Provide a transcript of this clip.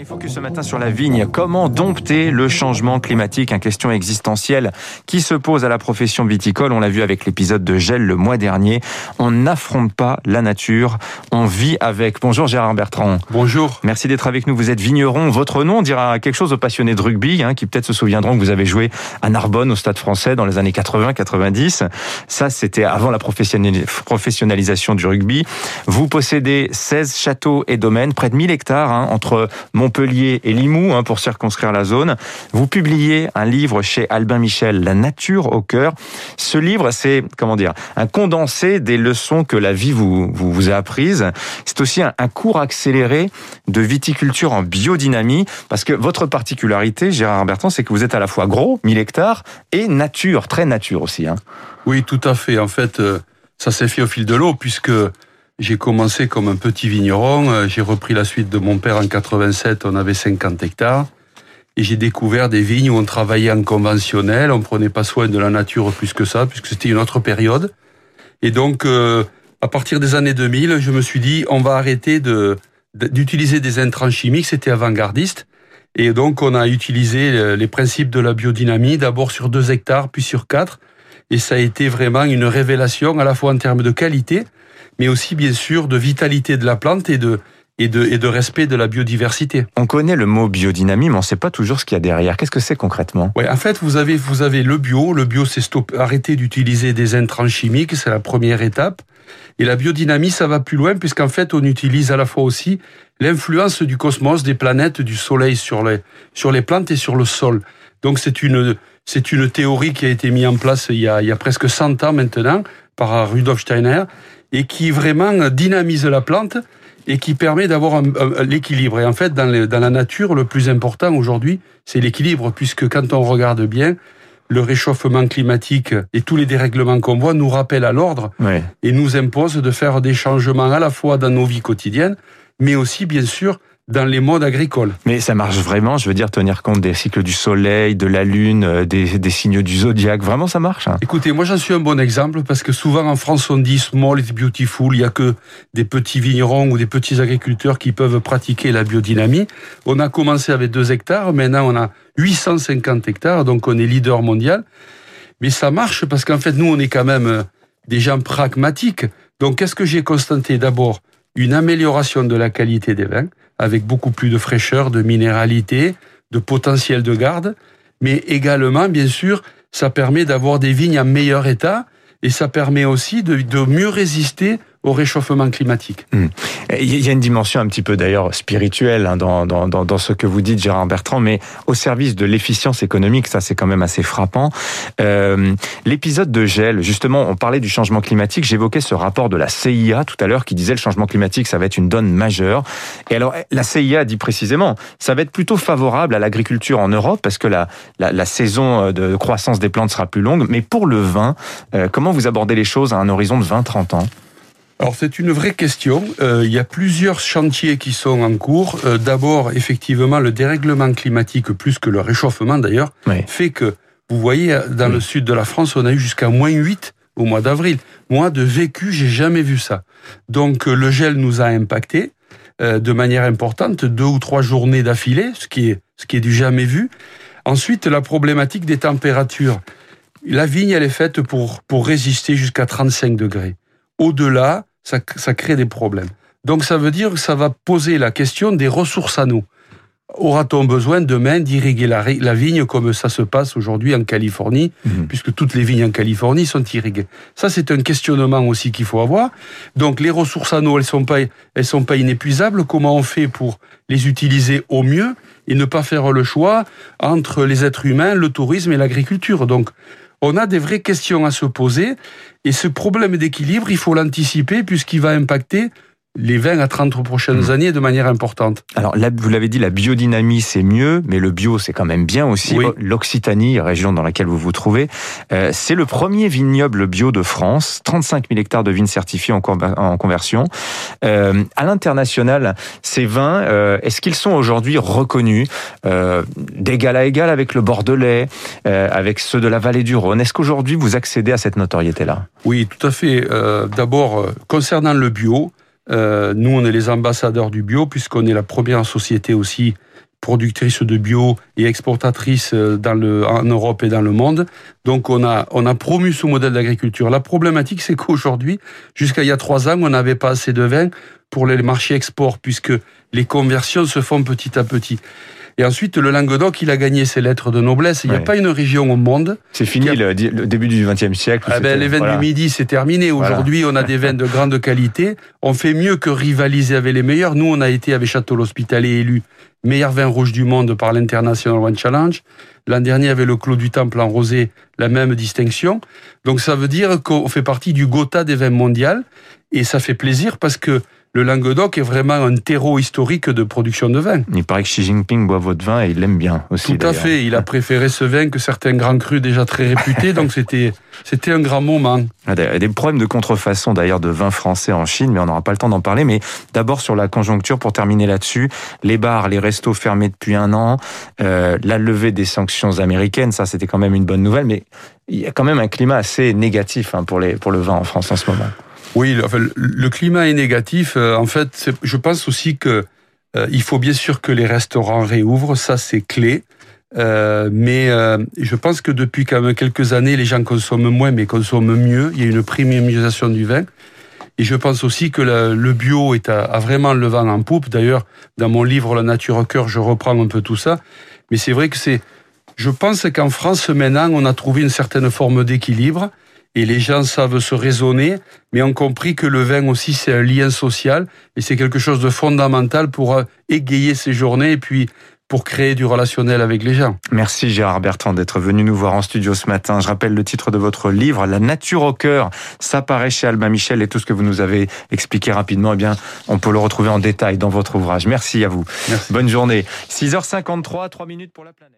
Il faut que ce matin sur la vigne, comment dompter le changement climatique? Une question existentielle qui se pose à la profession viticole. On l'a vu avec l'épisode de gel le mois dernier. On n'affronte pas la nature, on vit avec. Bonjour Gérard Bertrand. Bonjour. Merci d'être avec nous. Vous êtes vigneron. Votre nom dira quelque chose aux passionnés de rugby, hein, qui peut-être se souviendront que vous avez joué à Narbonne au Stade français dans les années 80-90. Ça, c'était avant la professionnalisation du rugby. Vous possédez 16 châteaux et domaines, près de 1000 hectares, hein, entre Montpellier et Limoux, hein, pour circonscrire la zone. Vous publiez un livre chez Albin Michel, La nature au cœur. Ce livre, c'est, comment dire, un condensé des leçons que la vie vous, vous, vous a apprises. C'est aussi un, cours accéléré de viticulture en biodynamie, parce que votre particularité, Gérard Bertrand, c'est que vous êtes à la fois gros, 1000 hectares, et nature, très nature aussi. Hein. Oui, tout à fait. En fait, euh, ça s'est fait au fil de l'eau, puisque j'ai commencé comme un petit vigneron, euh, j'ai repris la suite de mon père en 87, on avait 50 hectares, et j'ai découvert des vignes où on travaillait en conventionnel, on prenait pas soin de la nature plus que ça, puisque c'était une autre période. Et donc, euh, à partir des années 2000, je me suis dit, on va arrêter de d'utiliser des intrants chimiques, c'était avant-gardiste. Et donc, on a utilisé les principes de la biodynamie, d'abord sur deux hectares, puis sur quatre. Et ça a été vraiment une révélation, à la fois en termes de qualité, mais aussi bien sûr de vitalité de la plante et de, et de, et de respect de la biodiversité. On connaît le mot biodynamie, mais on ne sait pas toujours ce qu'il y a derrière. Qu'est-ce que c'est concrètement? Ouais, en fait, vous avez, vous avez le bio. Le bio, c'est arrêter d'utiliser des intrants chimiques, c'est la première étape. Et la biodynamie, ça va plus loin, puisqu'en fait, on utilise à la fois aussi l'influence du cosmos, des planètes, du soleil sur les, sur les plantes et sur le sol. Donc c'est une, c'est une théorie qui a été mise en place il y a, il y a presque 100 ans maintenant par Rudolf Steiner et qui vraiment dynamise la plante et qui permet d'avoir l'équilibre. Et en fait, dans, dans la nature, le plus important aujourd'hui, c'est l'équilibre, puisque quand on regarde bien, le réchauffement climatique et tous les dérèglements qu'on voit nous rappellent à l'ordre et nous imposent de faire des changements à la fois dans nos vies quotidiennes, mais aussi, bien sûr, dans les modes agricoles. Mais ça marche vraiment, je veux dire, tenir compte des cycles du soleil, de la lune, euh, des, des signes du zodiaque, vraiment ça marche hein Écoutez, moi j'en suis un bon exemple parce que souvent en France on dit small is beautiful, il y a que des petits vignerons ou des petits agriculteurs qui peuvent pratiquer la biodynamie. On a commencé avec 2 hectares, maintenant on a 850 hectares, donc on est leader mondial. Mais ça marche parce qu'en fait nous on est quand même euh, des gens pragmatiques. Donc qu'est-ce que j'ai constaté D'abord, une amélioration de la qualité des vins? Avec beaucoup plus de fraîcheur, de minéralité, de potentiel de garde, mais également, bien sûr, ça permet d'avoir des vignes en meilleur état et ça permet aussi de, de mieux résister au réchauffement climatique. Hmm. Il y a une dimension un petit peu d'ailleurs spirituelle hein, dans, dans, dans, ce que vous dites, Gérard Bertrand, mais au service de l'efficience économique, ça c'est quand même assez frappant. Euh, L'épisode de gel, justement, on parlait du changement climatique, j'évoquais ce rapport de la CIA tout à l'heure qui disait le changement climatique, ça va être une donne majeure. Et alors, la CIA dit précisément, ça va être plutôt favorable à l'agriculture en Europe parce que la, la, saison de croissance des plantes sera plus longue, mais pour le vin, euh, comment vous abordez les choses à un horizon de 20-30 ans? Alors c'est une vraie question. Euh, il y a plusieurs chantiers qui sont en cours. Euh, D'abord, effectivement, le dérèglement climatique, plus que le réchauffement d'ailleurs, fait que, vous voyez, dans le sud de la France, on a eu jusqu'à moins 8 au mois d'avril. Moi, de vécu, j'ai jamais vu ça. Donc euh, le gel nous a impacté euh, de manière importante, deux ou trois journées d'affilée, ce qui est ce qui est du jamais vu. Ensuite, la problématique des températures. La vigne, elle est faite pour pour résister jusqu'à 35 degrés. Au-delà, ça, ça crée des problèmes. Donc ça veut dire que ça va poser la question des ressources à nous. Aura-t-on besoin demain d'irriguer la, la, vigne comme ça se passe aujourd'hui en Californie, mhm. puisque toutes les vignes en Californie sont irriguées? Ça, c'est un questionnement aussi qu'il faut avoir. Donc, les ressources à nous, elles sont pas, elles sont pas inépuisables. Comment on fait pour les utiliser au mieux et ne pas faire le choix entre les êtres humains, le tourisme et l'agriculture? Donc, on a des vraies questions à se poser. Et ce problème d'équilibre, il faut l'anticiper puisqu'il va impacter les 20 à 30 prochaines mmh. années de manière importante. Alors, vous l'avez dit, la biodynamie, c'est mieux, mais le bio, c'est quand même bien aussi. L'Occitanie, région dans laquelle vous vous trouvez, euh, c'est le premier vignoble bio de France, 35 000 hectares de vignes certifiées en, conversion. Euh, à l'international, ces vins, euh, est-ce qu'ils sont aujourd'hui reconnus d'égal à égal avec le Bordelais, avec ceux de la vallée du Rhône? Est-ce qu'aujourd'hui, vous accédez à cette notoriété-là? Oui, tout à fait. D'abord, concernant le bio, euh, nous, on est les ambassadeurs du bio, puisqu'on est la première société aussi productrice de bio et exportatrice dans le, en Europe et dans le monde. Donc on a, on a promu ce modèle d'agriculture. La problématique, c'est qu'aujourd'hui, jusqu'à il y a trois ans, on n'avait pas assez de vin pour les marchés export, puisque les conversions se font petit à petit. Et ensuite, le Languedoc, il a gagné ses lettres de noblesse. Il n'y a pas une région au monde. C'est fini le, début du XXe siècle. Ah ben, les vins du Midi, c'est terminé. Aujourd'hui, on a des vins de grande qualité. On fait mieux que rivaliser avec les meilleurs. Nous, on a été avec Château l'Hospitalier élu meilleur vin rouge du monde par l'International Wine Challenge. L'an dernier, avec le Clos du Temple en rosé, la même distinction. Donc, ça veut dire qu'on fait partie du Gotha des vins mondiaux. Et ça fait plaisir parce que le Languedoc est vraiment un terreau historique de production de vin. Il paraît que Xi Jinping boit votre vin et il l'aime bien aussi. Tout à fait. Il a préféré ce vin que certains grands crus déjà très réputés. donc c'était c'était un grand moment. Il y a des problèmes de contrefaçon d'ailleurs de vin français en Chine, mais on n'aura pas le temps d'en parler. Mais d'abord sur la conjoncture, pour terminer là-dessus, les bars, les restos fermés depuis un an, euh, la levée des sanctions américaines, ça c'était quand même une bonne nouvelle. Mais il y a quand même un climat assez négatif hein, pour les pour le vin en France en ce moment. Oui, le climat est négatif. Euh, en fait, je pense aussi que euh, il faut bien sûr que les restaurants réouvrent, ça c'est clé. Euh, mais je pense que depuis quand même quelques années, les gens consomment moins, mais consomment mieux. Il y a une premiumisation du vin. Et je pense aussi que le, bio est a vraiment le vent en poupe. D'ailleurs, dans mon livre La nature au cœur, je reprends un peu tout ça. Mais c'est vrai que c'est. Je pense qu'en France maintenant, on a trouvé une certaine forme d'équilibre et les gens savent se raisonner, mais ont compris que le vin aussi c'est un lien social et c'est quelque chose de fondamental pour euh, égayer ces journées et puis pour créer du relationnel avec les gens. Merci Gérard Bertrand d'être venu nous voir en studio ce matin. Je rappelle le titre de votre livre, La nature au cœur. Ça paraît chez Albin Michel et tout ce que vous nous avez expliqué rapidement, eh bien, on peut le retrouver en détail dans votre ouvrage. Merci à vous. Bonne journée. 6h53, 3 minutes pour la planète.